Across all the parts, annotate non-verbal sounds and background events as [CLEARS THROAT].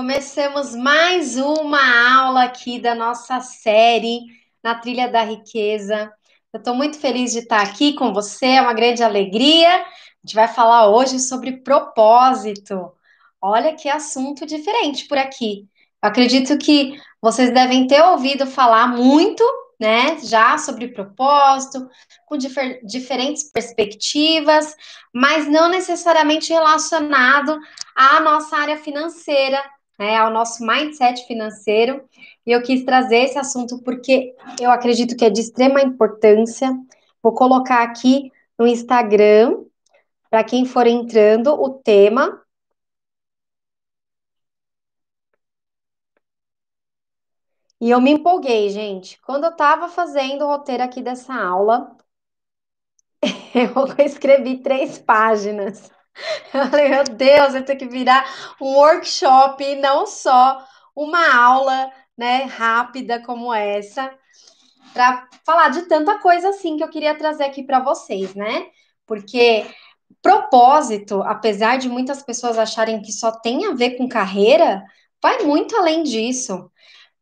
começamos mais uma aula aqui da nossa série na Trilha da Riqueza. Eu estou muito feliz de estar aqui com você, é uma grande alegria. A gente vai falar hoje sobre propósito. Olha que assunto diferente por aqui. Eu acredito que vocês devem ter ouvido falar muito né, já sobre propósito, com difer diferentes perspectivas, mas não necessariamente relacionado à nossa área financeira, né, ao nosso mindset financeiro. E eu quis trazer esse assunto porque eu acredito que é de extrema importância. Vou colocar aqui no Instagram, para quem for entrando, o tema E eu me empolguei, gente. Quando eu estava fazendo o roteiro aqui dessa aula, [LAUGHS] eu escrevi três páginas. [LAUGHS] Eu falei, meu Deus, vai ter que virar um workshop e não só uma aula, né, rápida como essa, para falar de tanta coisa assim que eu queria trazer aqui para vocês, né? Porque propósito, apesar de muitas pessoas acharem que só tem a ver com carreira, vai muito além disso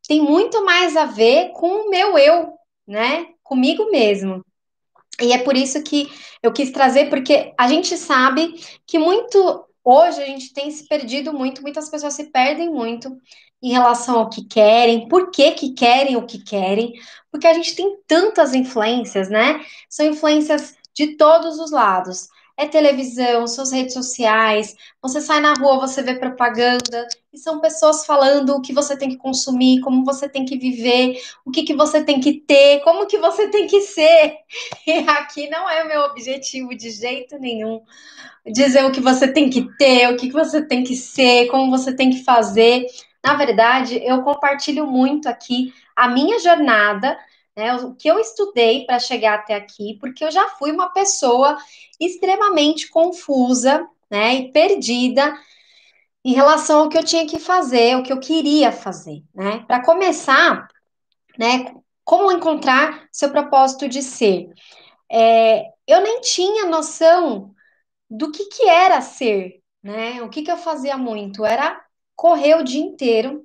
tem muito mais a ver com o meu eu, né? Comigo mesmo. E é por isso que eu quis trazer, porque a gente sabe que muito hoje a gente tem se perdido muito, muitas pessoas se perdem muito em relação ao que querem, por que, que querem o que querem, porque a gente tem tantas influências, né? São influências de todos os lados é televisão, suas redes sociais, você sai na rua, você vê propaganda, e são pessoas falando o que você tem que consumir, como você tem que viver, o que, que você tem que ter, como que você tem que ser. [LAUGHS] E aqui não é o meu objetivo de jeito nenhum dizer o que você tem que ter, o que, que você tem que ser, como você tem que fazer. Na verdade, eu compartilho muito aqui a minha jornada né, o que eu estudei para chegar até aqui, porque eu já fui uma pessoa extremamente confusa, né, e perdida em relação ao que eu tinha que fazer, o que eu queria fazer, né? Para começar, né, como encontrar seu propósito de ser? É, eu nem tinha noção do que que era ser, né? O que que eu fazia muito era correr o dia inteiro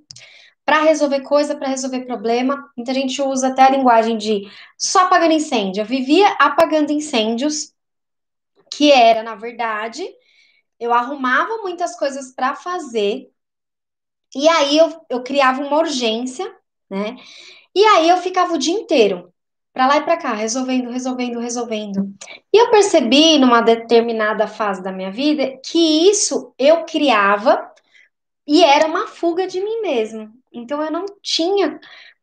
para resolver coisa, para resolver problema. Então a gente usa até a linguagem de só apagando incêndio. Eu vivia apagando incêndios, que era, na verdade, eu arrumava muitas coisas para fazer, e aí eu, eu criava uma urgência, né? E aí eu ficava o dia inteiro para lá e para cá, resolvendo, resolvendo, resolvendo. E eu percebi numa determinada fase da minha vida que isso eu criava e era uma fuga de mim mesmo. Então eu não tinha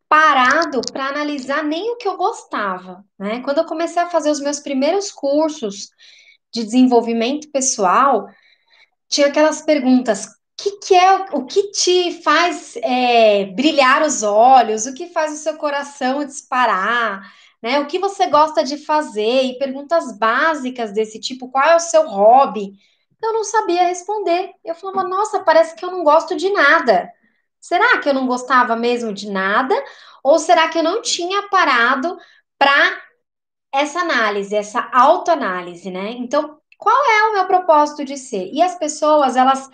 parado para analisar nem o que eu gostava, né? Quando eu comecei a fazer os meus primeiros cursos de desenvolvimento pessoal, tinha aquelas perguntas: que, que é o que te faz é, brilhar os olhos? O que faz o seu coração disparar? Né? O que você gosta de fazer? E perguntas básicas desse tipo: qual é o seu hobby? Eu não sabia responder. Eu falava, nossa, parece que eu não gosto de nada. Será que eu não gostava mesmo de nada? Ou será que eu não tinha parado para essa análise, essa autoanálise, né? Então, qual é o meu propósito de ser? E as pessoas, elas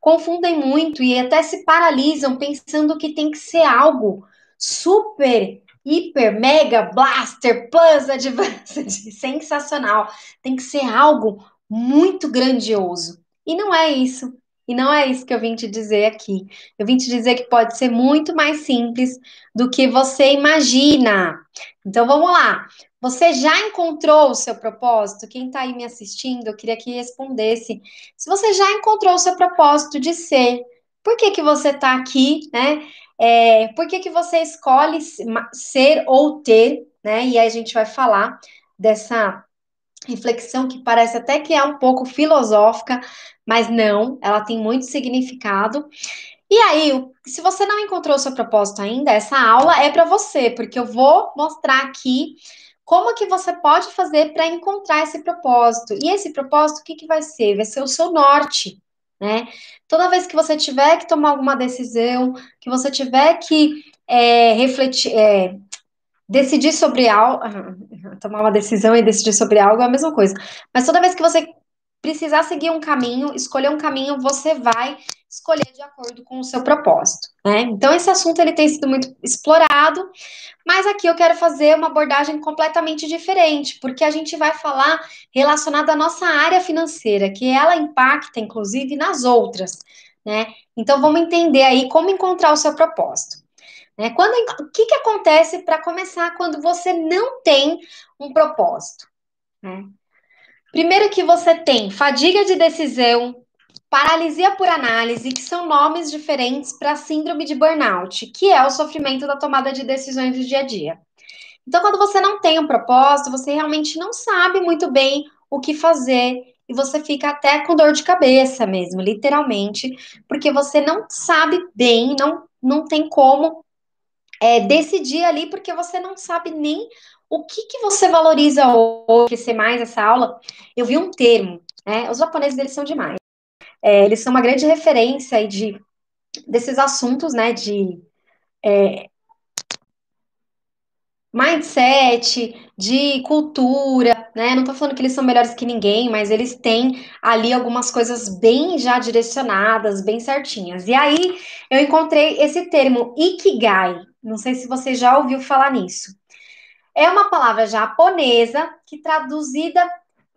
confundem muito e até se paralisam pensando que tem que ser algo super, hiper, mega, blaster, plus, [LAUGHS] advanced, sensacional. Tem que ser algo muito grandioso. E não é isso. E não é isso que eu vim te dizer aqui. Eu vim te dizer que pode ser muito mais simples do que você imagina. Então vamos lá. Você já encontrou o seu propósito? Quem está aí me assistindo, eu queria que respondesse. Se você já encontrou o seu propósito de ser, por que, que você está aqui, né? É, por que, que você escolhe ser ou ter, né? E aí a gente vai falar dessa reflexão que parece até que é um pouco filosófica, mas não, ela tem muito significado. E aí, se você não encontrou o seu propósito ainda, essa aula é para você, porque eu vou mostrar aqui como que você pode fazer para encontrar esse propósito. E esse propósito, o que, que vai ser? Vai ser o seu norte, né? Toda vez que você tiver que tomar alguma decisão, que você tiver que é, refletir, é, decidir sobre algo, [LAUGHS] tomar uma decisão e decidir sobre algo é a mesma coisa. Mas toda vez que você precisar seguir um caminho, escolher um caminho, você vai escolher de acordo com o seu propósito, né? Então esse assunto ele tem sido muito explorado, mas aqui eu quero fazer uma abordagem completamente diferente, porque a gente vai falar relacionado à nossa área financeira, que ela impacta inclusive nas outras, né? Então vamos entender aí como encontrar o seu propósito. Né? Quando, o que, que acontece para começar quando você não tem um propósito? Né? Primeiro que você tem fadiga de decisão, paralisia por análise, que são nomes diferentes para síndrome de burnout, que é o sofrimento da tomada de decisões do dia a dia. Então, quando você não tem um propósito, você realmente não sabe muito bem o que fazer e você fica até com dor de cabeça mesmo, literalmente, porque você não sabe bem, não, não tem como é, decidir ali, porque você não sabe nem o que, que você valoriza hoje, ser mais essa aula, eu vi um termo, né? Os japoneses, eles são demais. É, eles são uma grande referência de, desses assuntos, né? De é, mindset, de cultura, né? Não tô falando que eles são melhores que ninguém, mas eles têm ali algumas coisas bem já direcionadas, bem certinhas. E aí eu encontrei esse termo Ikigai. Não sei se você já ouviu falar nisso. É uma palavra japonesa que traduzida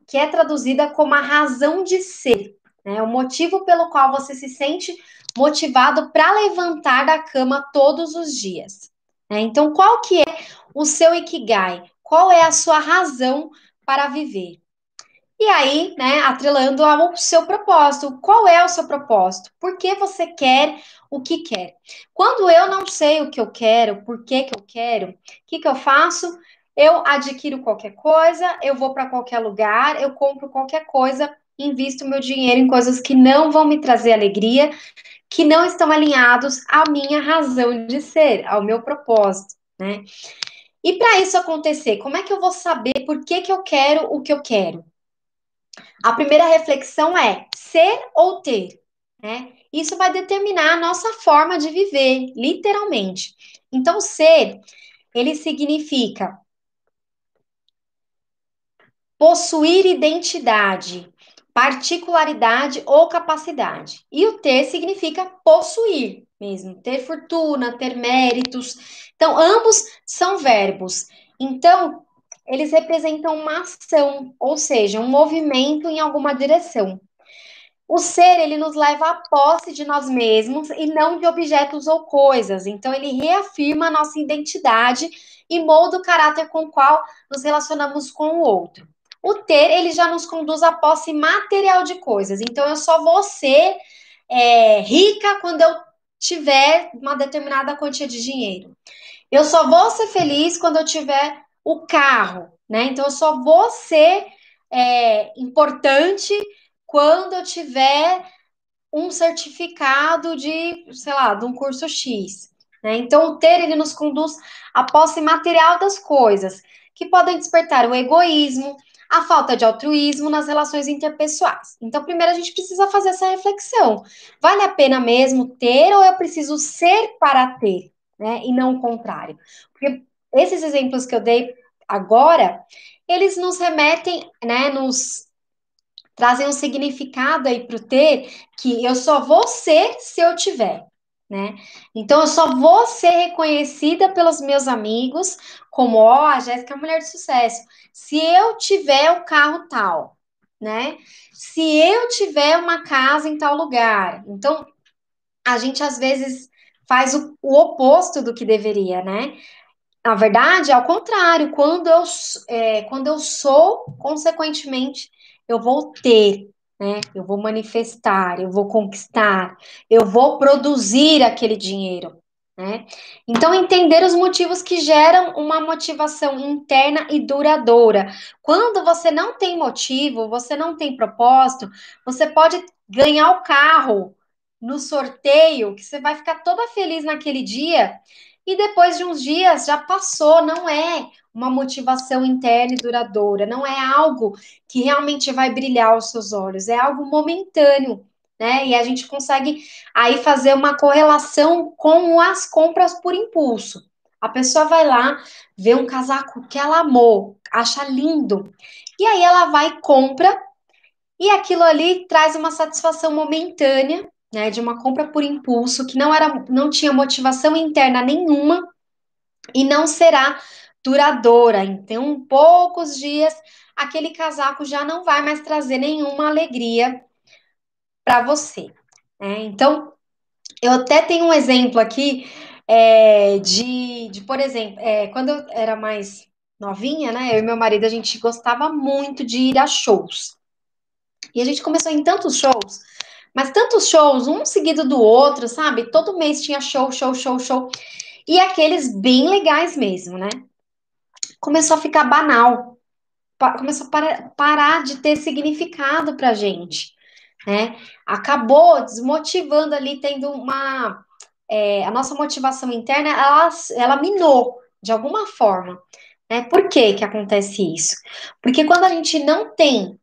que é traduzida como a razão de ser, né? O motivo pelo qual você se sente motivado para levantar da cama todos os dias. Né? Então, qual que é o seu ikigai? Qual é a sua razão para viver? E aí, né, atrelando ao seu propósito. Qual é o seu propósito? Por que você quer o que quer? Quando eu não sei o que eu quero, por que, que eu quero, o que, que eu faço? Eu adquiro qualquer coisa, eu vou para qualquer lugar, eu compro qualquer coisa, invisto meu dinheiro em coisas que não vão me trazer alegria, que não estão alinhados à minha razão de ser, ao meu propósito, né? E para isso acontecer, como é que eu vou saber por que, que eu quero o que eu quero? A primeira reflexão é ser ou ter, né? Isso vai determinar a nossa forma de viver, literalmente. Então, ser, ele significa possuir identidade, particularidade ou capacidade. E o ter significa possuir mesmo, ter fortuna, ter méritos. Então, ambos são verbos. Então, eles representam uma ação, ou seja, um movimento em alguma direção. O ser, ele nos leva à posse de nós mesmos e não de objetos ou coisas. Então, ele reafirma a nossa identidade e molda o caráter com o qual nos relacionamos com o outro. O ter, ele já nos conduz à posse material de coisas. Então, eu só vou ser é, rica quando eu tiver uma determinada quantia de dinheiro. Eu só vou ser feliz quando eu tiver o carro, né? Então eu só vou ser é, importante quando eu tiver um certificado de, sei lá, de um curso X. Né? Então o ter ele nos conduz à posse material das coisas que podem despertar o egoísmo, a falta de altruísmo nas relações interpessoais. Então, primeiro a gente precisa fazer essa reflexão. Vale a pena mesmo ter ou eu preciso ser para ter, né? E não o contrário. Porque esses exemplos que eu dei agora, eles nos remetem, né, nos trazem um significado aí para o ter que eu só vou ser se eu tiver né? Então eu só vou ser reconhecida pelos meus amigos como, ó, oh, a Jéssica é mulher de sucesso. Se eu tiver o carro tal, né? Se eu tiver uma casa em tal lugar. Então, a gente às vezes faz o, o oposto do que deveria, né? Na verdade, ao contrário, quando eu, é, quando eu sou, consequentemente, eu vou ter, né? Eu vou manifestar, eu vou conquistar, eu vou produzir aquele dinheiro, né? Então, entender os motivos que geram uma motivação interna e duradoura. Quando você não tem motivo, você não tem propósito, você pode ganhar o carro no sorteio, que você vai ficar toda feliz naquele dia, e depois de uns dias já passou, não é uma motivação interna e duradoura, não é algo que realmente vai brilhar aos seus olhos, é algo momentâneo, né? E a gente consegue aí fazer uma correlação com as compras por impulso. A pessoa vai lá, vê um casaco que ela amou, acha lindo, e aí ela vai compra, e aquilo ali traz uma satisfação momentânea, né, de uma compra por impulso que não era, não tinha motivação interna nenhuma e não será duradoura. Então, poucos dias, aquele casaco já não vai mais trazer nenhuma alegria para você. Né? Então, eu até tenho um exemplo aqui é, de, de, por exemplo, é, quando eu era mais novinha, né? Eu e meu marido, a gente gostava muito de ir a shows. E a gente começou em tantos shows, mas tantos shows, um seguido do outro, sabe? Todo mês tinha show, show, show, show. E aqueles bem legais mesmo, né? Começou a ficar banal. Começou a parar de ter significado pra gente, né? Acabou desmotivando ali, tendo uma. É, a nossa motivação interna, ela, ela minou de alguma forma. Né? Por que que acontece isso? Porque quando a gente não tem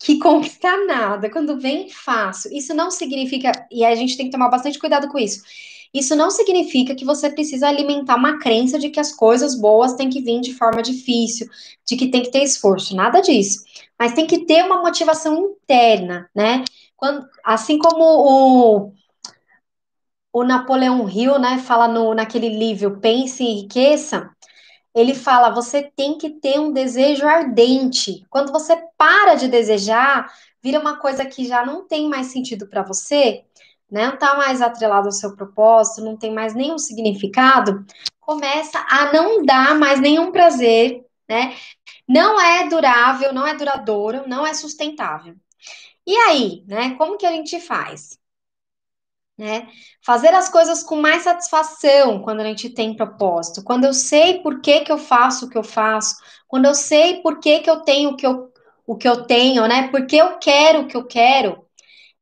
que conquistar nada, quando vem fácil, isso não significa, e a gente tem que tomar bastante cuidado com isso. Isso não significa que você precisa alimentar uma crença de que as coisas boas têm que vir de forma difícil, de que tem que ter esforço, nada disso. Mas tem que ter uma motivação interna, né? Quando, assim como o, o Napoleão Hill, né, fala no, naquele livro Pense e Enriqueça, ele fala: você tem que ter um desejo ardente. Quando você para de desejar, vira uma coisa que já não tem mais sentido para você, né? não está mais atrelado ao seu propósito, não tem mais nenhum significado, começa a não dar mais nenhum prazer, né? Não é durável, não é duradouro, não é sustentável. E aí, né? Como que a gente faz? Né? Fazer as coisas com mais satisfação quando a gente tem propósito, quando eu sei por que, que eu faço o que eu faço, quando eu sei por que, que eu tenho o que eu, o que eu tenho, né? Porque eu quero o que eu quero,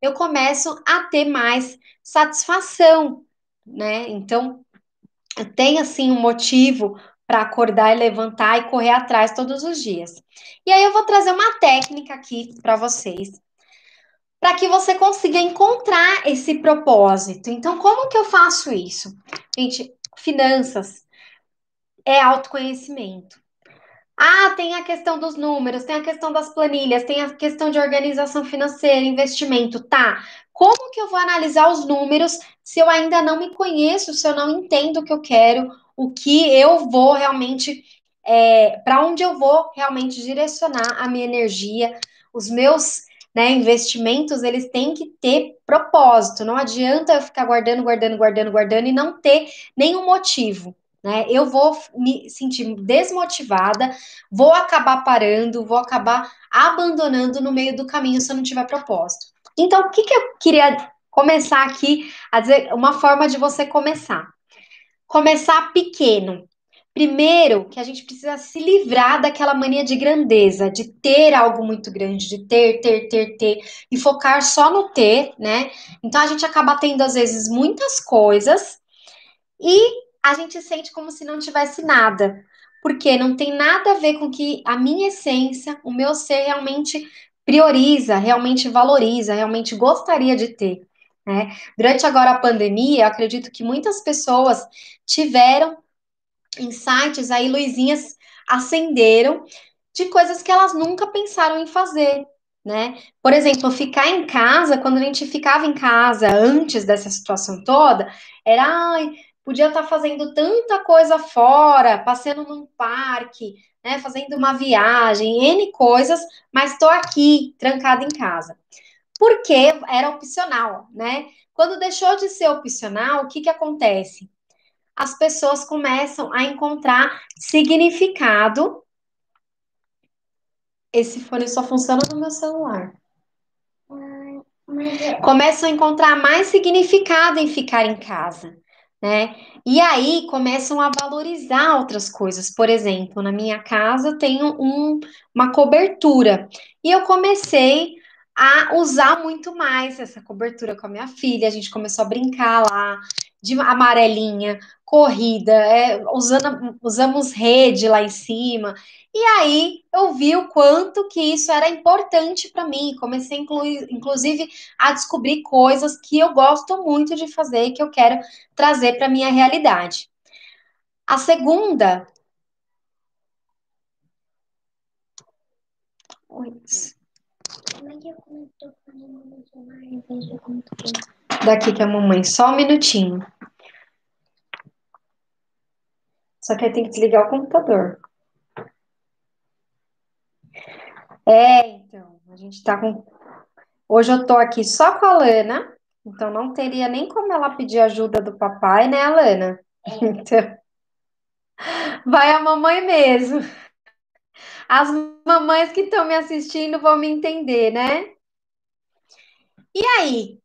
eu começo a ter mais satisfação, né? Então, eu tenho assim um motivo para acordar e levantar e correr atrás todos os dias. E aí eu vou trazer uma técnica aqui para vocês para que você consiga encontrar esse propósito. Então, como que eu faço isso? Gente, finanças é autoconhecimento. Ah, tem a questão dos números, tem a questão das planilhas, tem a questão de organização financeira, investimento, tá? Como que eu vou analisar os números se eu ainda não me conheço, se eu não entendo o que eu quero, o que eu vou realmente, é, para onde eu vou realmente direcionar a minha energia, os meus né? Investimentos, eles têm que ter propósito. Não adianta eu ficar guardando, guardando, guardando, guardando e não ter nenhum motivo. Né? Eu vou me sentir desmotivada, vou acabar parando, vou acabar abandonando no meio do caminho se eu não tiver propósito. Então, o que, que eu queria começar aqui a dizer? Uma forma de você começar. Começar pequeno. Primeiro, que a gente precisa se livrar daquela mania de grandeza, de ter algo muito grande, de ter, ter, ter, ter, e focar só no ter, né? Então a gente acaba tendo, às vezes, muitas coisas e a gente sente como se não tivesse nada, porque não tem nada a ver com que a minha essência, o meu ser realmente prioriza, realmente valoriza, realmente gostaria de ter. Né? Durante agora a pandemia, eu acredito que muitas pessoas tiveram insights aí, luzinhas acenderam de coisas que elas nunca pensaram em fazer, né? Por exemplo, ficar em casa, quando a gente ficava em casa antes dessa situação toda, era, ai, podia estar tá fazendo tanta coisa fora, passeando num parque, né, fazendo uma viagem, N coisas, mas estou aqui, trancada em casa. Porque era opcional, né? Quando deixou de ser opcional, o que que acontece? As pessoas começam a encontrar significado. Esse fone só funciona no meu celular. Começam a encontrar mais significado em ficar em casa, né? E aí começam a valorizar outras coisas. Por exemplo, na minha casa eu tenho um, uma cobertura e eu comecei a usar muito mais essa cobertura com a minha filha. A gente começou a brincar lá de amarelinha, corrida, é, usando, usamos rede lá em cima. E aí eu vi o quanto que isso era importante para mim. Comecei, inclusive, a descobrir coisas que eu gosto muito de fazer e que eu quero trazer para minha realidade. A segunda. Oi. Como é que eu estou fazendo no celular em vez de computador? Daqui que a mamãe, só um minutinho. Só que aí tem que desligar o computador. É, então, a gente tá com. Hoje eu tô aqui só com a Lana, então não teria nem como ela pedir ajuda do papai, né, Alana? [LAUGHS] Então, vai a mamãe mesmo. As mamães que estão me assistindo vão me entender, né? E aí,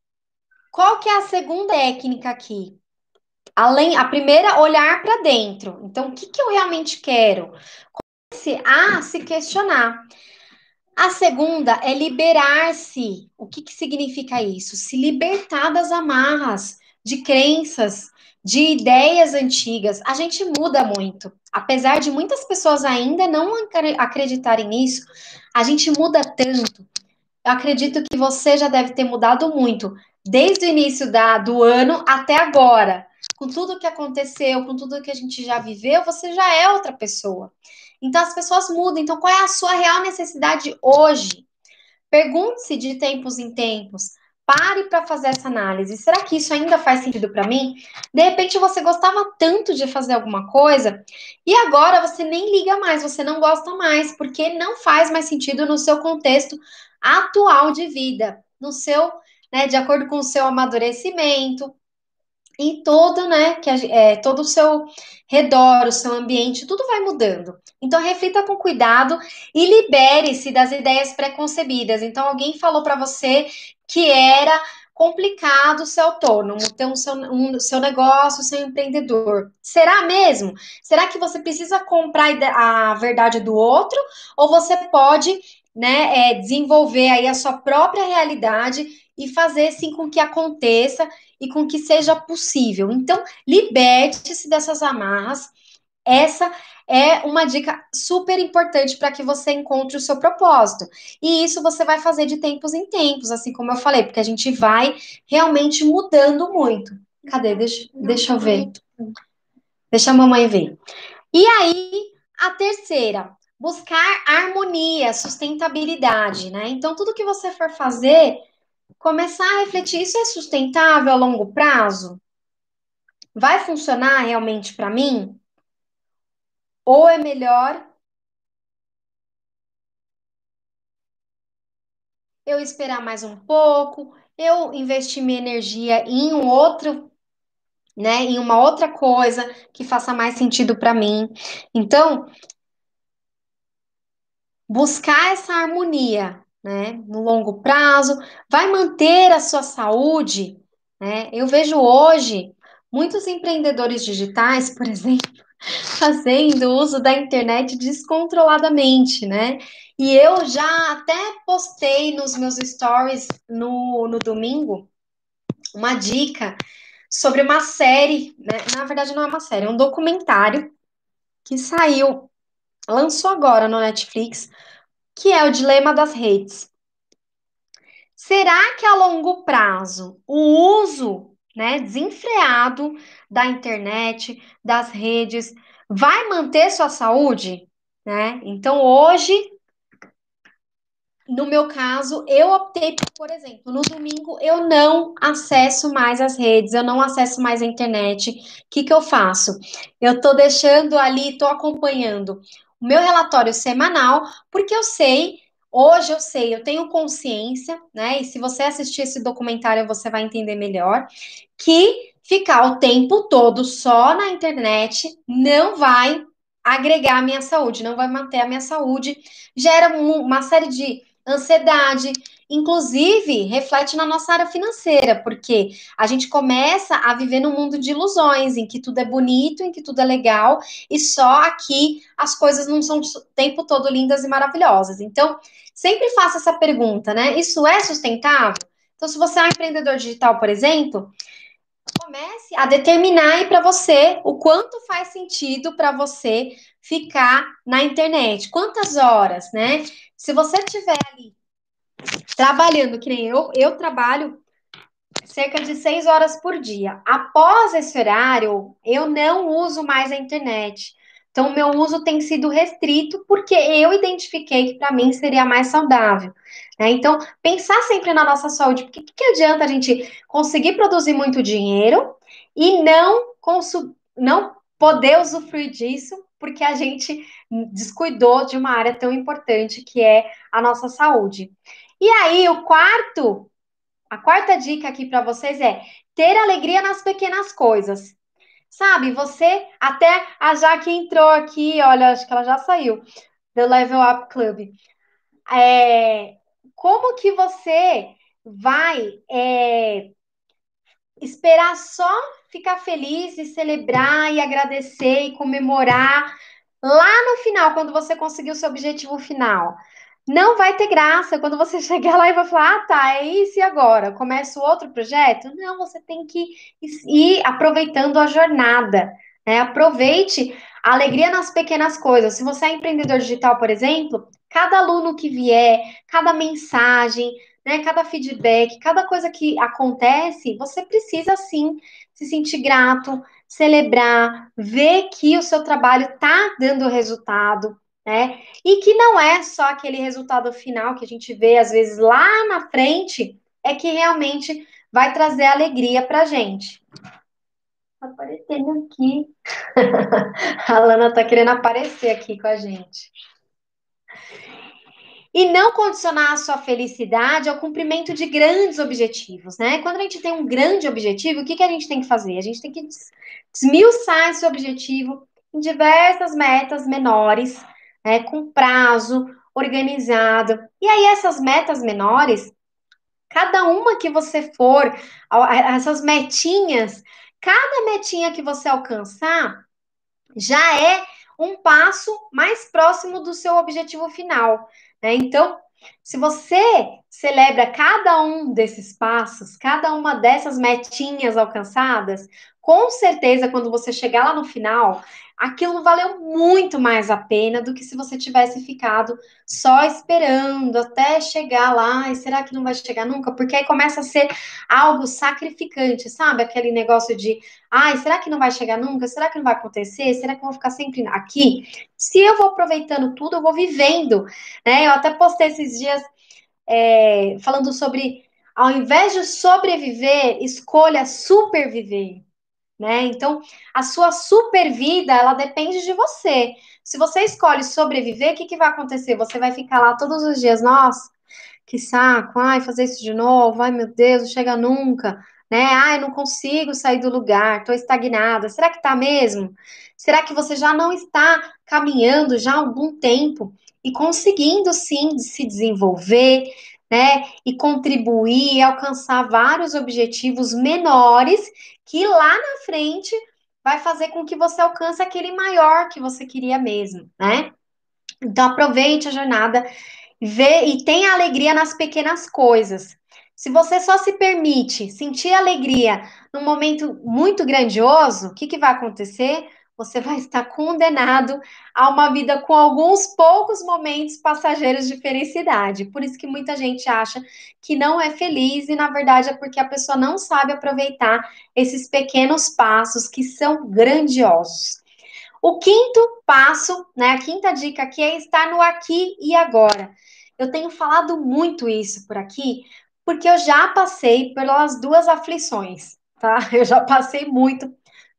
qual que é a segunda técnica aqui? Além, a primeira, olhar para dentro. Então, o que, que eu realmente quero? Comece a se questionar. A segunda é liberar-se. O que, que significa isso? Se libertar das amarras, de crenças, de ideias antigas. A gente muda muito. Apesar de muitas pessoas ainda não acreditarem nisso, a gente muda tanto. Eu acredito que você já deve ter mudado muito, desde o início da, do ano até agora. Com tudo que aconteceu, com tudo que a gente já viveu, você já é outra pessoa. Então as pessoas mudam. Então, qual é a sua real necessidade hoje? Pergunte-se de tempos em tempos. Pare para fazer essa análise. Será que isso ainda faz sentido para mim? De repente você gostava tanto de fazer alguma coisa e agora você nem liga mais, você não gosta mais, porque não faz mais sentido no seu contexto atual de vida, no seu, né, de acordo com o seu amadurecimento, e todo, né, que é, todo o seu redor, o seu ambiente, tudo vai mudando. Então reflita com cuidado e libere-se das ideias preconcebidas. Então alguém falou para você que era complicado ser autônomo, ter um seu, um seu negócio, ser um empreendedor. Será mesmo? Será que você precisa comprar a verdade do outro ou você pode né, é, desenvolver aí a sua própria realidade e fazer sim com que aconteça e com que seja possível. Então, liberte-se dessas amarras. Essa é uma dica super importante para que você encontre o seu propósito. E isso você vai fazer de tempos em tempos, assim como eu falei, porque a gente vai realmente mudando muito. Cadê? Deixa, deixa eu ver. Deixa a mamãe ver. E aí, a terceira, buscar harmonia, sustentabilidade, né? Então, tudo que você for fazer, começar a refletir: isso é sustentável a longo prazo? Vai funcionar realmente para mim? Ou é melhor eu esperar mais um pouco, eu investir minha energia em um outro, né, em uma outra coisa que faça mais sentido para mim. Então, buscar essa harmonia, né, no longo prazo, vai manter a sua saúde, né? Eu vejo hoje muitos empreendedores digitais, por [LAUGHS] exemplo, fazendo uso da internet descontroladamente, né? E eu já até postei nos meus stories no, no domingo uma dica sobre uma série, né? Na verdade, não é uma série, é um documentário que saiu, lançou agora no Netflix, que é o Dilema das Redes. Será que a longo prazo o uso né, desenfreado da internet, das redes, vai manter sua saúde? Né? Então, hoje, no meu caso, eu optei por, exemplo, no domingo eu não acesso mais as redes, eu não acesso mais a internet. O que, que eu faço? Eu estou deixando ali, estou acompanhando o meu relatório semanal, porque eu sei Hoje eu sei, eu tenho consciência, né? E se você assistir esse documentário, você vai entender melhor que ficar o tempo todo só na internet não vai agregar a minha saúde, não vai manter a minha saúde, gera uma série de ansiedade, inclusive reflete na nossa área financeira, porque a gente começa a viver num mundo de ilusões, em que tudo é bonito, em que tudo é legal, e só aqui as coisas não são o tempo todo lindas e maravilhosas. Então, sempre faça essa pergunta, né? Isso é sustentável? Então, se você é um empreendedor digital, por exemplo, comece a determinar aí para você o quanto faz sentido para você ficar na internet, quantas horas, né? Se você estiver ali trabalhando, que nem eu, eu trabalho cerca de seis horas por dia. Após esse horário, eu não uso mais a internet. Então, meu uso tem sido restrito porque eu identifiquei que para mim seria mais saudável. Né? Então, pensar sempre na nossa saúde, porque que, que adianta a gente conseguir produzir muito dinheiro e não, não poder usufruir disso porque a gente descuidou de uma área tão importante que é a nossa saúde. E aí, o quarto, a quarta dica aqui para vocês é ter alegria nas pequenas coisas. Sabe, você até a Jaque entrou aqui, olha, acho que ela já saiu do Level Up Club. É, como que você vai é, esperar só ficar feliz e celebrar e agradecer e comemorar lá no final, quando você conseguir o seu objetivo final? Não vai ter graça quando você [LAUGHS] chegar lá e vai falar: ah, tá, é isso e agora? Começa outro projeto? Não, você tem que ir aproveitando a jornada. Né? Aproveite a alegria nas pequenas coisas. Se você é empreendedor digital, por exemplo, cada aluno que vier, cada mensagem, né, cada feedback, cada coisa que acontece, você precisa sim se sentir grato, celebrar, ver que o seu trabalho está dando resultado, né? E que não é só aquele resultado final que a gente vê às vezes lá na frente, é que realmente vai trazer alegria para gente. Aparecendo aqui. [LAUGHS] a Lana está querendo aparecer aqui com a gente. E não condicionar a sua felicidade ao cumprimento de grandes objetivos, né? Quando a gente tem um grande objetivo, o que, que a gente tem que fazer? A gente tem que desmiuçar esse objetivo em diversas metas menores, né, com prazo organizado. E aí, essas metas menores, cada uma que você for, essas metinhas, cada metinha que você alcançar, já é um passo mais próximo do seu objetivo final. Né? Então, se você celebra cada um desses passos, cada uma dessas metinhas alcançadas, com certeza, quando você chegar lá no final, aquilo valeu muito mais a pena do que se você tivesse ficado só esperando até chegar lá. E será que não vai chegar nunca? Porque aí começa a ser algo sacrificante, sabe? Aquele negócio de, ai, será que não vai chegar nunca? Será que não vai acontecer? Será que eu vou ficar sempre aqui? Se eu vou aproveitando tudo, eu vou vivendo, né? Eu até postei esses dias é, falando sobre, ao invés de sobreviver, escolha superviver né? Então, a sua super vida, ela depende de você. Se você escolhe sobreviver, o que, que vai acontecer? Você vai ficar lá todos os dias, nossa, que saco, ai, fazer isso de novo, ai, meu Deus, não chega nunca, né? Ai, não consigo sair do lugar, tô estagnada. Será que tá mesmo? Será que você já não está caminhando já há algum tempo e conseguindo sim se desenvolver, né? E contribuir, alcançar vários objetivos menores que lá na frente vai fazer com que você alcance aquele maior que você queria mesmo, né? Então aproveite a jornada vê, e tenha alegria nas pequenas coisas. Se você só se permite sentir alegria num momento muito grandioso, o que, que vai acontecer? Você vai estar condenado a uma vida com alguns poucos momentos passageiros de felicidade. Por isso que muita gente acha que não é feliz e na verdade é porque a pessoa não sabe aproveitar esses pequenos passos que são grandiosos. O quinto passo, né, a quinta dica aqui é estar no aqui e agora. Eu tenho falado muito isso por aqui, porque eu já passei pelas duas aflições, tá? [LAUGHS] Eu já passei muito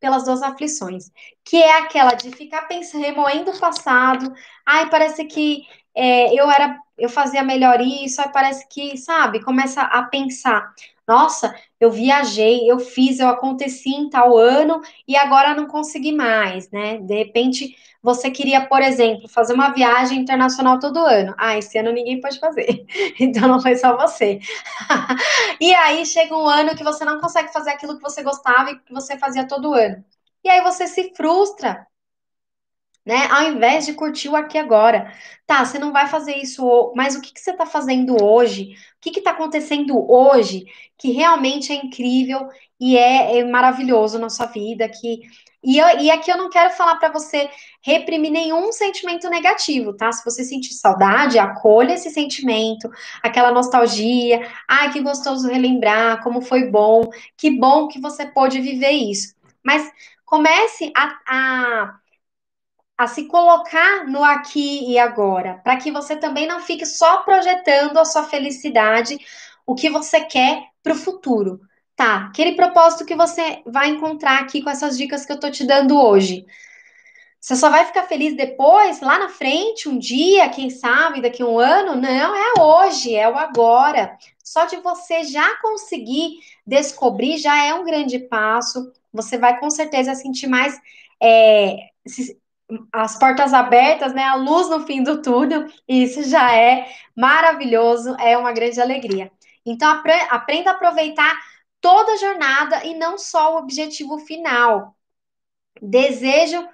pelas duas aflições, que é aquela de ficar pensando, remoendo o passado, ai, parece que é, eu era, eu fazia melhor isso, aí parece que, sabe, começa a pensar, nossa, eu viajei, eu fiz, eu aconteci em tal ano e agora não consegui mais, né? De repente, você queria, por exemplo, fazer uma viagem internacional todo ano. Ah, esse ano ninguém pode fazer. [LAUGHS] Então não foi só você. [LAUGHS] e aí chega um ano que você não consegue fazer aquilo que você gostava e que você fazia todo ano. E aí você se frustra, né? Ao invés de curtir o aqui agora. Tá, você não vai fazer isso, mas o que, que você está fazendo hoje? O que está acontecendo hoje que realmente é incrível e é, é maravilhoso na sua vida? Que, e, eu, e aqui eu não quero falar para você reprimir nenhum sentimento negativo, tá? Se você sentir saudade, acolha esse sentimento, aquela nostalgia. Ai, que gostoso relembrar, como foi bom, que bom que você pôde viver isso. Mas comece a, a a se colocar no aqui e agora, para que você também não fique só projetando a sua felicidade, o que você quer para o futuro. Tá, aquele propósito que você vai encontrar aqui com essas dicas que eu tô te dando hoje. Você só vai ficar feliz depois, lá na frente, um dia, quem sabe, daqui a um ano? Não, é hoje, é o agora. Só de você já conseguir descobrir já é um grande passo. Você vai com certeza sentir mais é, as portas abertas, né? A luz no fim do túnel. E isso já é maravilhoso, é uma grande alegria. Então aprenda a aproveitar toda a jornada e não só o objetivo final. Desejo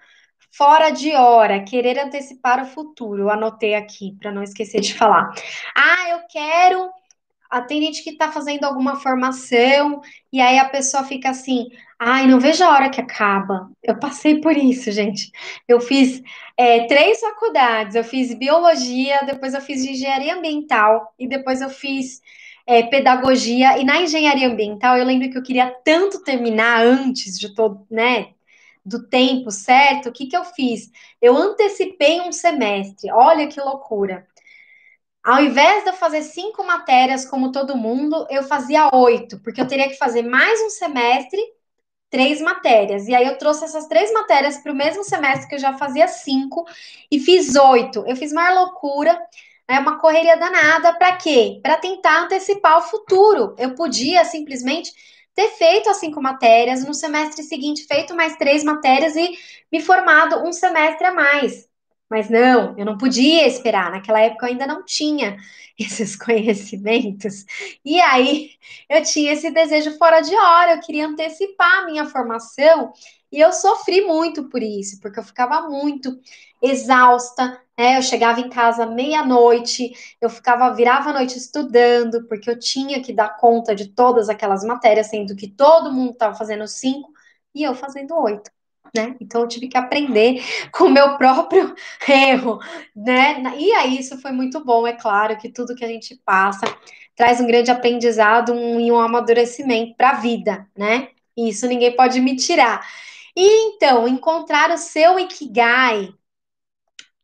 fora de hora, querer antecipar o futuro. Anotei aqui para não esquecer de falar. Ah, eu quero. Ah, tem gente que está fazendo alguma formação e aí a pessoa fica assim: ai, não vejo a hora que acaba. Eu passei por isso, gente. Eu fiz é, três faculdades: eu fiz biologia, depois eu fiz engenharia ambiental e depois eu fiz é, pedagogia. E na engenharia ambiental eu lembro que eu queria tanto terminar antes de todo, né? do tempo certo, o que, que eu fiz? Eu antecipei um semestre. Olha que loucura. Ao invés de eu fazer cinco matérias como todo mundo, eu fazia oito, porque eu teria que fazer mais um semestre, três matérias. E aí eu trouxe essas três matérias para o mesmo semestre que eu já fazia cinco e fiz oito. Eu fiz maior loucura, é uma correria danada. Para quê? Para tentar antecipar o futuro. Eu podia simplesmente ter feito as cinco matérias, no semestre seguinte feito mais três matérias e me formado um semestre a mais. Mas não, eu não podia esperar. Naquela época eu ainda não tinha [LAUGHS] esses conhecimentos. E aí eu tinha esse desejo fora de hora, eu queria antecipar a minha formação. E eu sofri muito por isso, porque eu ficava muito exausta, né? Eu chegava em casa meia-noite, eu ficava, virava a noite estudando, porque eu tinha que dar conta de todas aquelas matérias, sendo que todo mundo estava fazendo cinco e eu fazendo oito. Né? Então eu tive que aprender [LAUGHS] com o meu próprio [LAUGHS] erro, né? E aí isso foi muito bom, é claro que tudo que a gente passa traz um grande aprendizado um, e um amadurecimento para a vida, né? E isso ninguém pode me tirar. E então, encontrar o seu ikigai,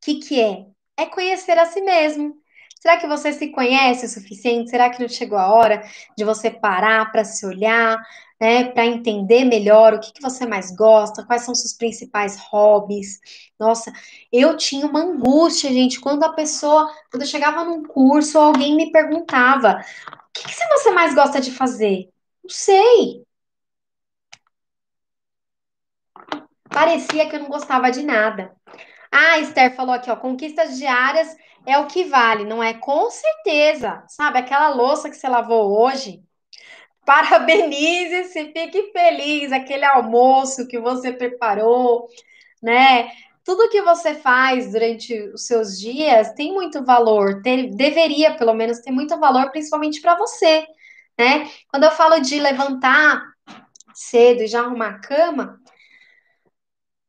que, que é? É conhecer a si mesmo. Será que você se conhece o suficiente? Será que não chegou a hora de você parar para se olhar, né, para entender melhor o que, que você mais gosta, quais são seus principais hobbies? Nossa, eu tinha uma angústia, gente, quando a pessoa, quando eu chegava num curso, alguém me perguntava: o que, que você mais gosta de fazer? Não sei. Parecia que eu não gostava de nada. Ah, Esther falou aqui, ó, conquistas diárias é o que vale, não é? Com certeza, sabe? Aquela louça que você lavou hoje, parabenize-se, fique feliz, aquele almoço que você preparou, né? Tudo que você faz durante os seus dias tem muito valor, ter, deveria pelo menos ter muito valor, principalmente para você, né? Quando eu falo de levantar cedo e já arrumar a cama,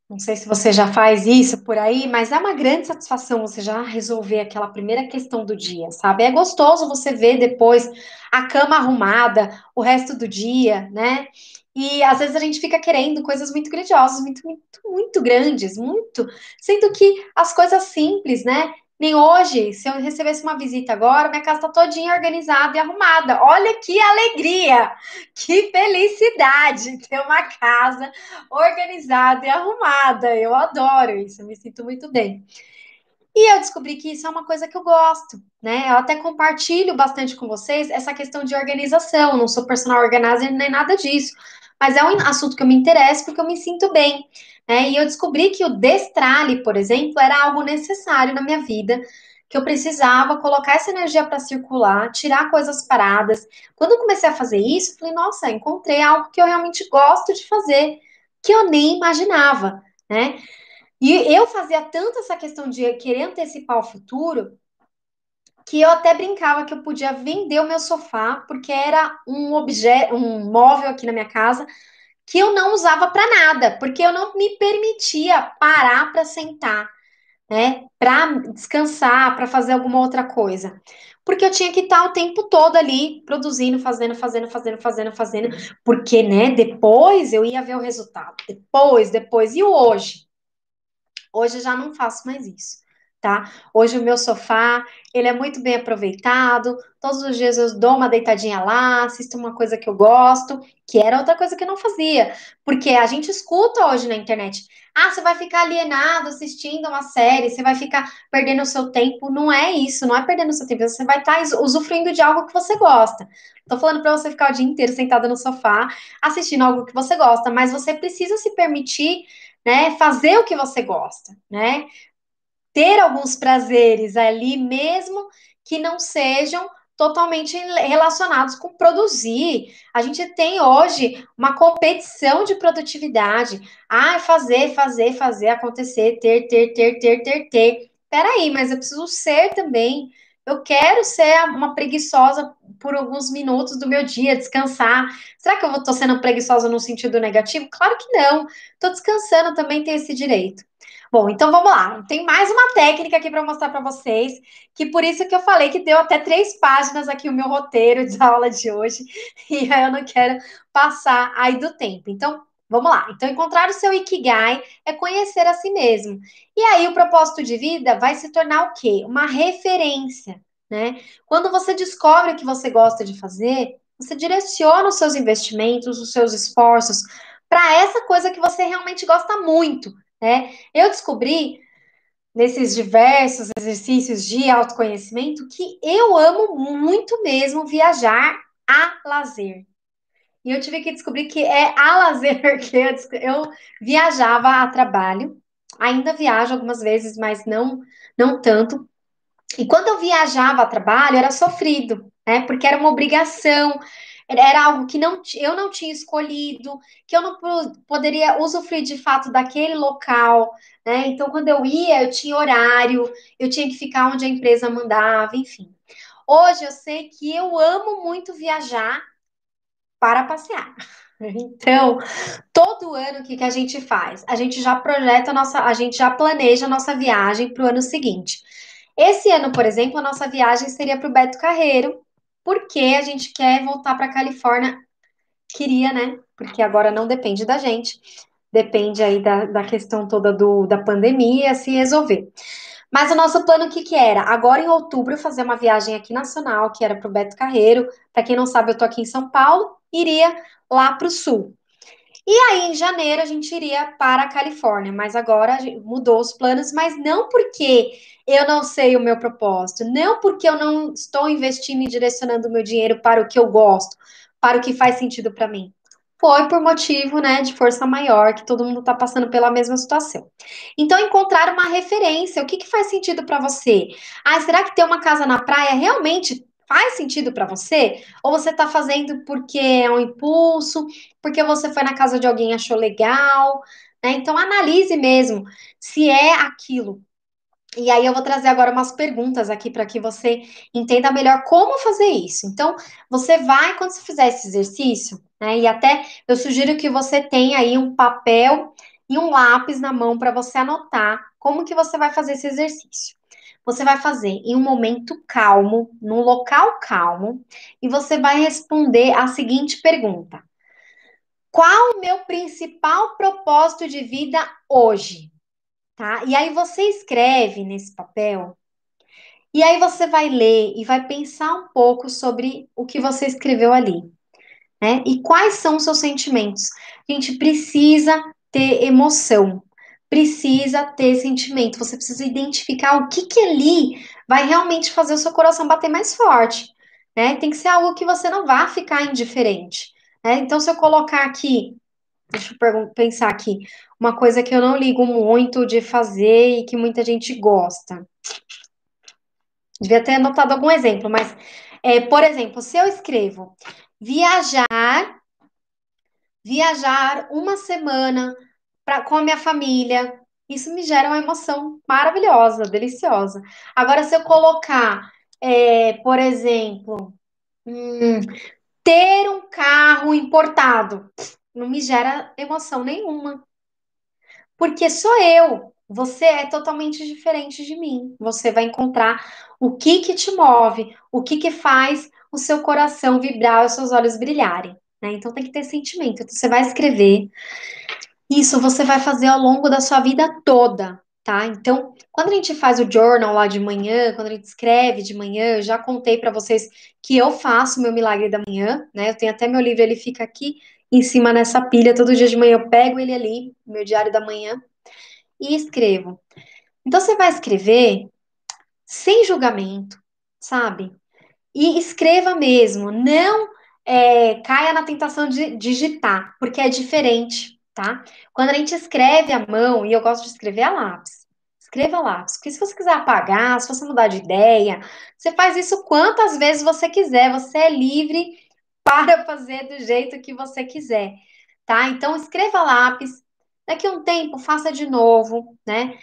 não sei se você já faz isso por aí, mas é uma grande satisfação você já resolver aquela primeira questão do dia, sabe? É gostoso você ver depois a cama arrumada, o resto do dia, né? E às vezes a gente fica querendo coisas muito grandiosas, muito, muito, muito grandes, muito, sendo que as coisas simples, né? Nem hoje, se eu recebesse uma visita agora, minha casa está todinha organizada e arrumada. Olha que alegria, que felicidade [LAUGHS] ter uma casa organizada e arrumada. Eu adoro isso, eu me sinto muito bem. E eu descobri que isso é uma coisa que eu gosto, né? Eu até compartilho bastante com vocês essa questão de organização. Não sou personal organizer nem nada disso, mas é um assunto que eu me interesso porque eu me sinto bem. Né? E eu descobri que o destrale, por exemplo, era algo necessário na minha vida, que eu precisava colocar essa energia para circular, tirar coisas paradas. Quando eu comecei a fazer isso, falei, nossa, encontrei algo que eu realmente gosto de fazer, que eu nem imaginava, né? E eu fazia tanto essa questão de querer antecipar o futuro, que eu até brincava que eu podia vender o meu sofá, porque era um objeto, um móvel aqui na minha casa que eu não usava para nada, porque eu não me permitia parar para sentar, né, para descansar, para fazer alguma outra coisa. Porque eu tinha que estar o tempo todo ali produzindo, fazendo, fazendo, fazendo, fazendo, fazendo, porque, né, depois eu ia ver o resultado. Depois, depois e hoje. Hoje eu já não faço mais isso tá? Hoje o meu sofá, ele é muito bem aproveitado. Todos os dias eu dou uma deitadinha lá, assisto uma coisa que eu gosto, que era outra coisa que eu não fazia. Porque a gente escuta hoje na internet. Ah, você vai ficar alienado assistindo uma série, você vai ficar perdendo o seu tempo. Não é isso, não é perdendo o seu tempo. Você vai estar tá usufruindo de algo que você gosta. Tô falando para você ficar o dia inteiro sentado no sofá, assistindo algo que você gosta, mas você precisa se permitir né, fazer o que você gosta, né? Ter alguns prazeres ali, mesmo que não sejam totalmente relacionados com produzir. A gente tem hoje uma competição de produtividade. Ah, fazer, fazer, fazer acontecer, ter, ter, ter, ter, ter, ter. Peraí, mas eu preciso ser também. Eu quero ser uma preguiçosa por alguns minutos do meu dia, descansar. Será que eu estou sendo preguiçosa no sentido negativo? Claro que não. Estou descansando, também tenho esse direito. Bom, então vamos lá. Tem mais uma técnica aqui para mostrar para vocês, que por isso que eu falei que deu até três páginas aqui o meu roteiro de [LAUGHS] aula de hoje, e eu não quero passar aí do tempo. Então, vamos lá. Então, encontrar o seu Ikigai é conhecer a si mesmo. E aí, o propósito de vida vai se tornar o quê? Uma referência, né? Quando você descobre o que você gosta de fazer, você direciona os seus investimentos, os seus esforços para essa coisa que você realmente gosta muito né? Eu descobri nesses diversos exercícios de autoconhecimento que eu amo muito mesmo viajar a lazer. E eu tive que descobrir que é a [LAUGHS] lazer que eu, eu viajava a trabalho. Ainda viajo algumas vezes, mas não não tanto. E quando eu viajava a trabalho, era sofrido, né? Porque era uma obrigação era algo que não, eu não tinha escolhido, que eu não poderia usufruir de fato daquele local, né? Então, quando eu ia, eu tinha horário, eu tinha que ficar onde a empresa mandava, enfim. Hoje eu sei que eu amo muito viajar para passear. [LAUGHS] Então, todo ano o que, que a gente faz? A gente já projeta a nossa, a gente já planeja a nossa viagem para o ano seguinte. Esse ano, por exemplo, a nossa viagem seria para o Beto Carreiro, porque a gente quer voltar para a Califórnia. Queria, né? Porque agora não depende da gente, depende aí da, da questão toda do, da pandemia se resolver. Mas o nosso plano o que, que era? Agora em outubro fazer uma viagem aqui nacional, que era para o Beto Carreiro. Para quem não sabe, eu tô aqui em São Paulo, iria lá para o sul. E aí, em janeiro, a gente iria para a Califórnia, mas agora mudou os planos, mas não porque eu não sei o meu propósito, não porque eu não estou investindo e direcionando o meu dinheiro para o que eu gosto, para o que faz sentido para mim. Foi por motivo, né, de força maior, que todo mundo está passando pela mesma situação. Então, encontrar uma referência, o que, que faz sentido para você? Ah, será que ter uma casa na praia realmente faz sentido para você? Ou você está fazendo porque é um impulso, porque você foi na casa de alguém e achou legal? Né? Então, analise mesmo se é aquilo. E aí eu vou trazer agora umas perguntas aqui para que você entenda melhor como fazer isso. Então, você vai, quando você fizer esse exercício, né? E até eu sugiro que você tenha aí um papel e um lápis na mão para você anotar como que você vai fazer esse exercício você vai fazer em um momento calmo, num local calmo, e você vai responder a seguinte pergunta: Qual o meu principal propósito de vida hoje? Tá? E aí você escreve nesse papel, e aí você vai ler e vai pensar um pouco sobre o que você escreveu ali. Né? E quais são os seus sentimentos? A gente precisa ter emoção precisa ter sentimento, você precisa identificar o que que ali vai realmente fazer o seu coração bater mais forte, né? Tem que ser algo que você não vá ficar indiferente, né? Então, se eu colocar aqui, deixa eu pensar aqui, uma coisa que eu não ligo muito de fazer e que muita gente gosta. Devia ter anotado algum exemplo, mas, é, por exemplo, se eu escrevo viajar, viajar uma semana pra, com a minha família. Isso me gera uma emoção maravilhosa, deliciosa. Agora, se eu colocar, é, por exemplo, hum, ter um carro importado, não me gera emoção nenhuma. Porque sou eu. Você é totalmente diferente de mim. Você vai encontrar o que que te move, o que que faz o seu coração vibrar, os seus olhos brilharem. Né? Então tem que ter sentimento. Então, você vai escrever isso você vai fazer ao longo da sua vida toda, tá? Então, quando a gente faz o journal lá de manhã, quando a gente escreve de manhã, eu já contei para vocês que eu faço meu milagre da manhã, né? Eu tenho até meu livro, ele fica aqui em cima nessa pilha, todo dia de manhã eu pego ele ali, meu diário da manhã, e escrevo. Então, você vai escrever sem julgamento, sabe? E escreva mesmo, não é, caia na tentação de digitar, porque é diferente, tá? Quando a gente escreve à mão, e eu gosto de escrever a lápis, escreva lápis, porque se você quiser apagar, se você mudar de ideia, você faz isso quantas vezes você quiser, você é livre para fazer do jeito que você quiser, tá? Então escreva lápis, daqui a um tempo faça de novo, né?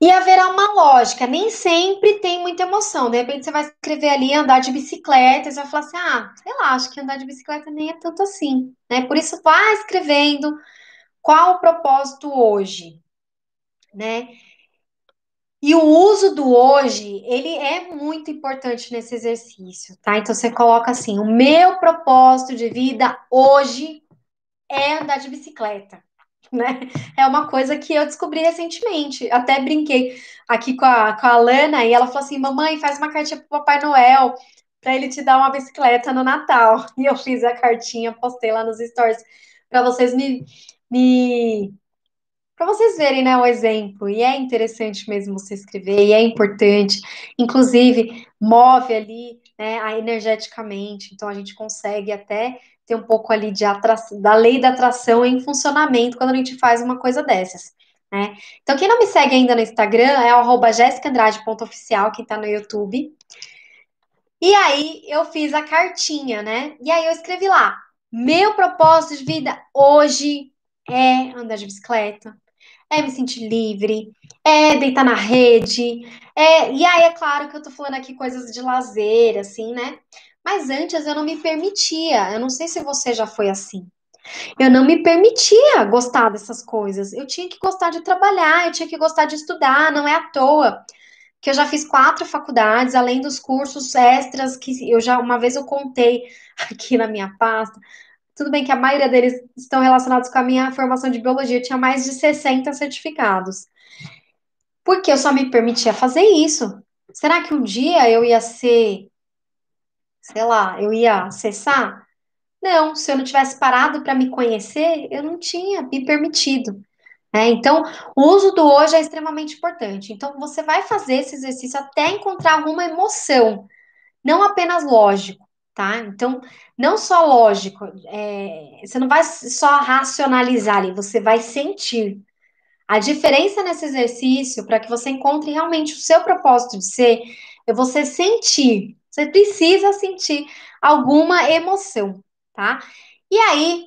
E haverá uma lógica, nem sempre tem muita emoção. De repente você vai escrever ali andar de bicicleta, você vai falar assim: ah, sei lá, acho que andar de bicicleta nem é tanto assim, né? Por isso, vá escrevendo qual o propósito hoje, né? E o uso do hoje, ele é muito importante nesse exercício, tá? Então você coloca assim: o meu propósito de vida hoje é andar de bicicleta [LAUGHS] né? É uma coisa que eu descobri recentemente. Até brinquei aqui com a, com a Lana e ela falou assim: Mamãe, faz uma cartinha pro Papai Noel para ele te dar uma bicicleta no Natal. [LAUGHS] E eu fiz a cartinha, postei lá nos stories para vocês me, me para vocês verem, né, o exemplo. E é interessante mesmo você escrever, e é importante. Inclusive, move ali, né, energeticamente. Então, a gente consegue até ter um pouco ali de atração, da lei da atração em funcionamento quando a gente faz uma coisa dessas. Né? Então, quem não me segue ainda no Instagram é arroba jessicaandrade.oficial, quem tá no YouTube. E aí, eu fiz a cartinha, né? E aí, eu escrevi lá: meu propósito de vida hoje é andar de bicicleta, é me sentir livre, é deitar na rede, é... e aí é claro que eu tô falando aqui coisas de lazer, assim, né? Mas antes eu não me permitia. Eu não sei se você já foi assim. Eu não me permitia gostar dessas coisas. Eu tinha que gostar de trabalhar, eu tinha que gostar de estudar, não é à toa. Que eu já fiz quatro faculdades, além dos cursos extras que eu já uma vez eu contei [LAUGHS] aqui na minha pasta. Tudo bem que a maioria deles estão relacionados com a minha formação de biologia, eu tinha mais de 60 certificados. Porque eu só me permitia fazer isso. Será que um dia eu ia ser sei lá, eu ia acessar? Não, se eu não tivesse parado para me conhecer, eu não tinha me permitido. Né? Então, o uso do hoje é extremamente importante. Então, você vai fazer esse exercício até encontrar alguma emoção, não apenas lógico, tá? Então, não só lógico, é, você não vai só racionalizar ali, você vai sentir. A diferença nesse exercício, para que você encontre realmente o seu propósito de ser, é você sentir você precisa sentir alguma emoção, tá? E aí,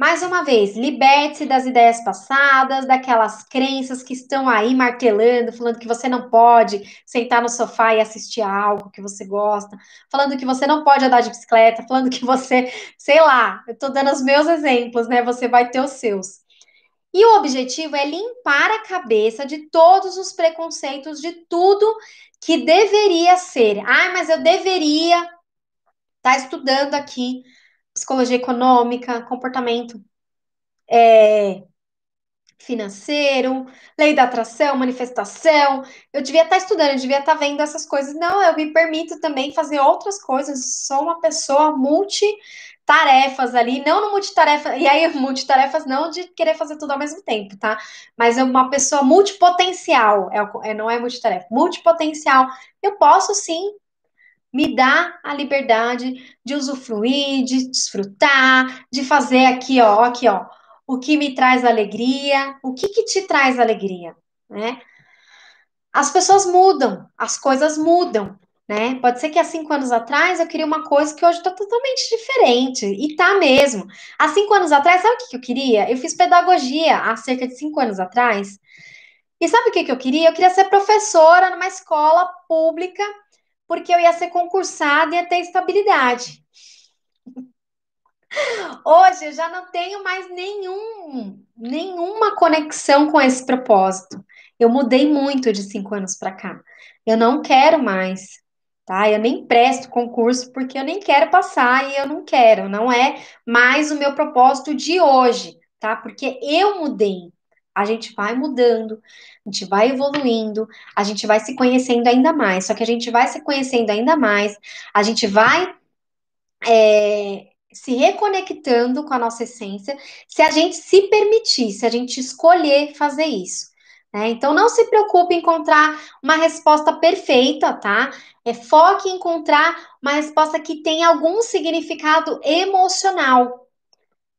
mais uma vez, liberte-se das ideias passadas, daquelas crenças que estão aí martelando, falando que você não pode sentar no sofá e assistir algo que você gosta, falando que você não pode andar de bicicleta, falando que você, sei lá, eu tô dando os meus exemplos, né? Você vai ter os seus. E o objetivo é limpar a cabeça de todos os preconceitos, de tudo que deveria ser. Ah, mas eu deveria estar tá estudando aqui psicologia econômica, comportamento é, financeiro, lei da atração, manifestação. Eu devia estar tá estudando, eu devia estar tá vendo essas coisas. Não, eu me permito também fazer outras coisas. Sou uma pessoa multi tarefas ali, não no multitarefa, e aí [LAUGHS] multitarefas não de querer fazer tudo ao mesmo tempo, tá? Mas é uma pessoa multipotencial, é, é, não é multitarefa, multipotencial. Eu posso sim me dar a liberdade de usufruir, de desfrutar, de fazer aqui, ó, aqui, ó, o que me traz alegria, o que que te traz alegria, né? As pessoas mudam, as coisas mudam, né? Pode ser que há cinco anos atrás eu queria uma coisa que hoje está totalmente diferente. E tá mesmo. Há cinco anos atrás, sabe o que eu queria? Eu fiz pedagogia há cerca de cinco anos atrás. E sabe o que eu queria? Eu queria ser professora numa escola pública, porque eu ia ser concursada e ia ter estabilidade. Hoje eu já não tenho mais nenhum, nenhuma conexão com esse propósito. Eu mudei muito de cinco anos para cá. Eu não quero mais tá? Eu nem presto concurso porque eu nem quero passar e eu não quero, não é mais o meu propósito de hoje, tá? Porque eu mudei. A gente vai mudando, a gente vai evoluindo, a gente vai se conhecendo ainda mais. Só que a gente vai se conhecendo ainda mais, a gente vai é, se reconectando com a nossa essência, se a gente se permitir, se a gente escolher fazer isso. Né? Então, não se preocupe em encontrar uma resposta perfeita, tá? É foque em encontrar uma resposta que tenha algum significado emocional.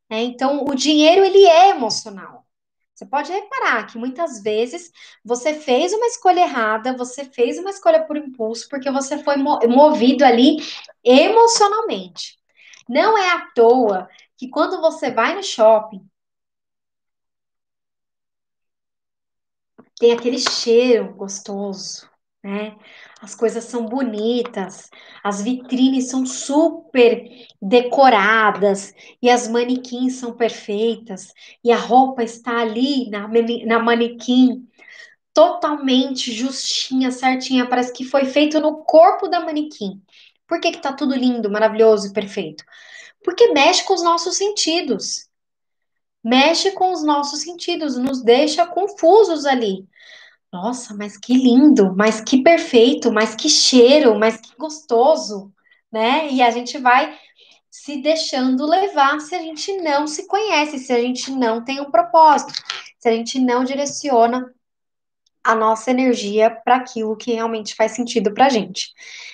Né? Então, o dinheiro, ele é emocional. Você pode reparar que muitas vezes você fez uma escolha errada, você fez uma escolha por impulso, porque você foi movido ali emocionalmente. Não é à toa que quando você vai no shopping, tem aquele cheiro gostoso, né? As coisas são bonitas, as vitrines são super decoradas e as manequins são perfeitas e a roupa está ali na, na manequim totalmente justinha, certinha, parece que foi feito no corpo da manequim. Por que que tá tudo lindo, maravilhoso e perfeito? Porque mexe com os nossos sentidos. Mexe com os nossos sentidos, nos deixa confusos ali. Nossa, mas que lindo, mas que perfeito, mas que cheiro, mas que gostoso, né? E a gente vai se deixando levar se a gente não se conhece, se a gente não tem um propósito, se a gente não direciona a nossa energia para aquilo que realmente faz sentido para a gente.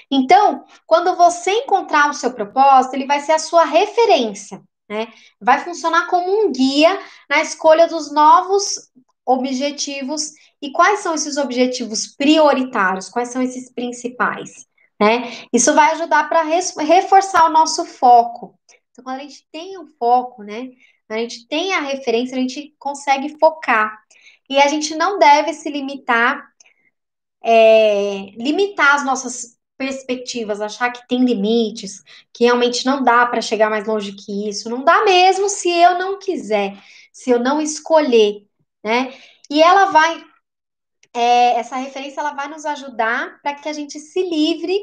Então, quando você encontrar o seu propósito, ele vai ser a sua referência, né? Vai funcionar como um guia na escolha dos novos objetivos e quais são esses objetivos prioritários? Quais são esses principais? Né? Isso vai ajudar para reforçar o nosso foco. Então, quando a gente tem um foco, né? A gente tem a referência, a gente consegue focar. E a gente não deve se limitar, é, limitar as nossas perspectivas, achar que tem limites, que realmente não dá para chegar mais longe que isso. Não dá mesmo se eu não quiser, se eu não escolher, né? E ela vai é, essa referência ela vai nos ajudar para que a gente se livre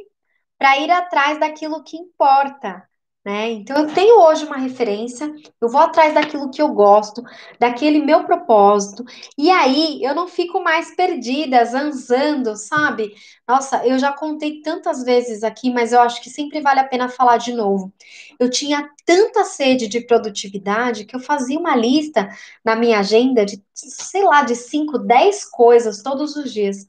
para ir atrás daquilo que importa, né? Então, eu tenho hoje uma referência, eu vou atrás daquilo que eu gosto, daquele meu propósito, e aí eu não fico mais perdida, zanzando, sabe? Nossa, eu já contei tantas vezes aqui, mas eu acho que sempre vale a pena falar de novo. Eu tinha tanta sede de produtividade que eu fazia uma lista na minha agenda de, sei lá, de 5, 10 coisas todos os dias.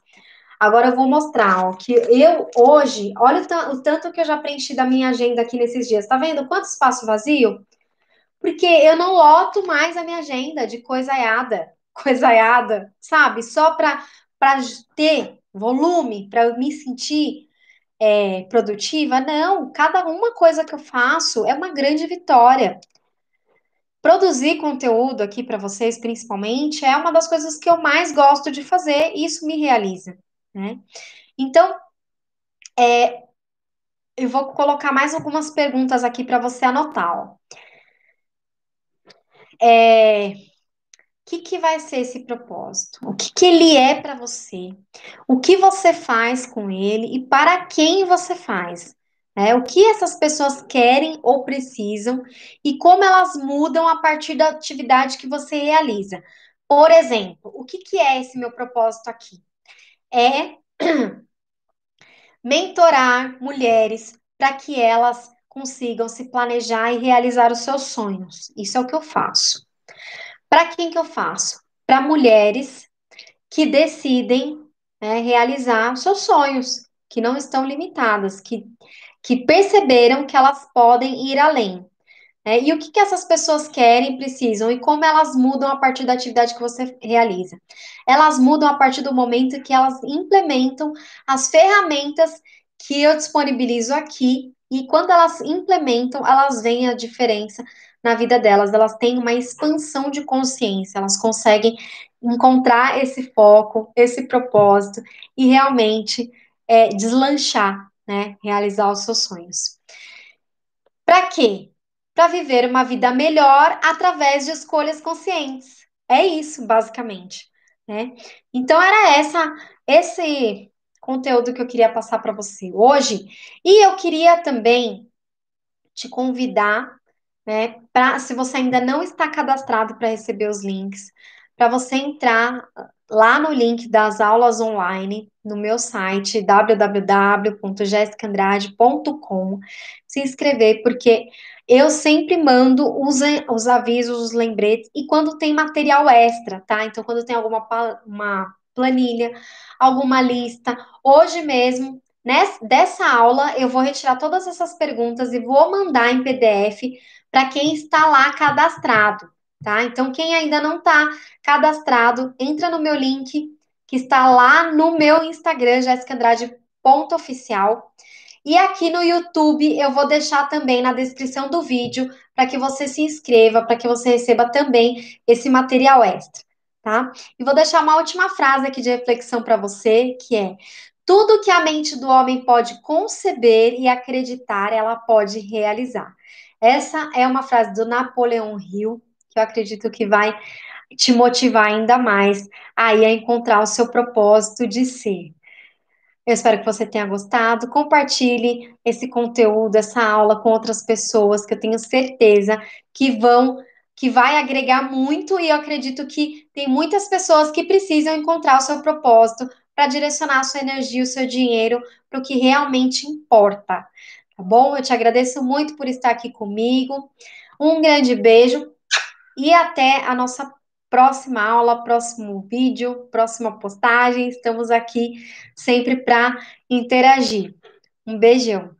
Agora eu vou mostrar, ó, que eu hoje, olha o, o, tanto que eu já preenchi da minha agenda aqui nesses dias. Tá vendo quanto espaço vazio? Porque eu não loto mais a minha agenda de coisaiada, [LAUGHS] coisaiada, sabe? Só para ter volume, para eu me sentir é, produtiva. Não, cada uma coisa que eu faço é uma grande vitória. Produzir conteúdo aqui para vocês, principalmente, é uma das coisas que eu mais gosto de fazer e isso me realiza. Né? Então, é, eu vou colocar mais algumas perguntas aqui para você anotar. Ó. É, o que, que vai ser esse propósito? O que, que ele é para você? O que você faz com ele e para quem você faz? É, o que essas pessoas querem ou precisam e como elas mudam a partir da atividade que você realiza. Por exemplo, o que, que é esse meu propósito aqui? É [CLEARS THROAT] mentorar mulheres para que elas consigam se planejar e realizar os seus sonhos. Isso é o que eu faço. Para quem que eu faço? Para mulheres que decidem né, realizar seus sonhos, que não estão limitadas, que, que perceberam que elas podem ir além. É, e o que, que essas pessoas querem, precisam e como elas mudam a partir da atividade que você realiza? Elas mudam a partir do momento que elas implementam as ferramentas que eu disponibilizo aqui e quando elas implementam, elas veem a diferença na vida delas, elas têm uma expansão de consciência, elas conseguem encontrar esse foco, esse propósito e realmente é, deslanchar, né? Realizar os seus sonhos. Para quê? Para viver uma vida melhor através de escolhas conscientes. É isso, basicamente. Né? Então era essa esse conteúdo que eu queria passar para você hoje. E eu queria também te convidar, né, para se você ainda não está cadastrado para receber os links, para você entrar lá no link das aulas online no meu site www.jessicandrade.com, se inscrever, porque eu sempre mando os, os avisos, os lembretes, e quando tem material extra, tá? Então, quando tem alguma uma planilha, alguma lista, hoje mesmo, nessa, dessa aula, eu vou retirar todas essas perguntas e vou mandar em PDF para quem está lá cadastrado, tá? Então, quem ainda não está cadastrado, entra no meu link que está lá no meu Instagram, jessicaandrade.oficial. E aqui no YouTube eu vou deixar também na descrição do vídeo para que você se inscreva, para que você receba também esse material extra, tá? E vou deixar uma última frase aqui de reflexão para você, que é: tudo que a mente do homem pode conceber e acreditar, ela pode realizar. Essa é uma frase do Napoleão Hill, que eu acredito que vai te motivar ainda mais aí a encontrar o seu propósito de ser. Eu espero que você tenha gostado. Compartilhe esse conteúdo, essa aula com outras pessoas que eu tenho certeza que vão que vai agregar muito e eu acredito que tem muitas pessoas que precisam encontrar o seu propósito para direcionar a sua energia, o seu dinheiro para o que realmente importa. Tá bom? Eu te agradeço muito por estar aqui comigo. Um grande beijo e até a nossa próxima aula, próximo vídeo, próxima postagem. Estamos aqui sempre para interagir. Um beijão.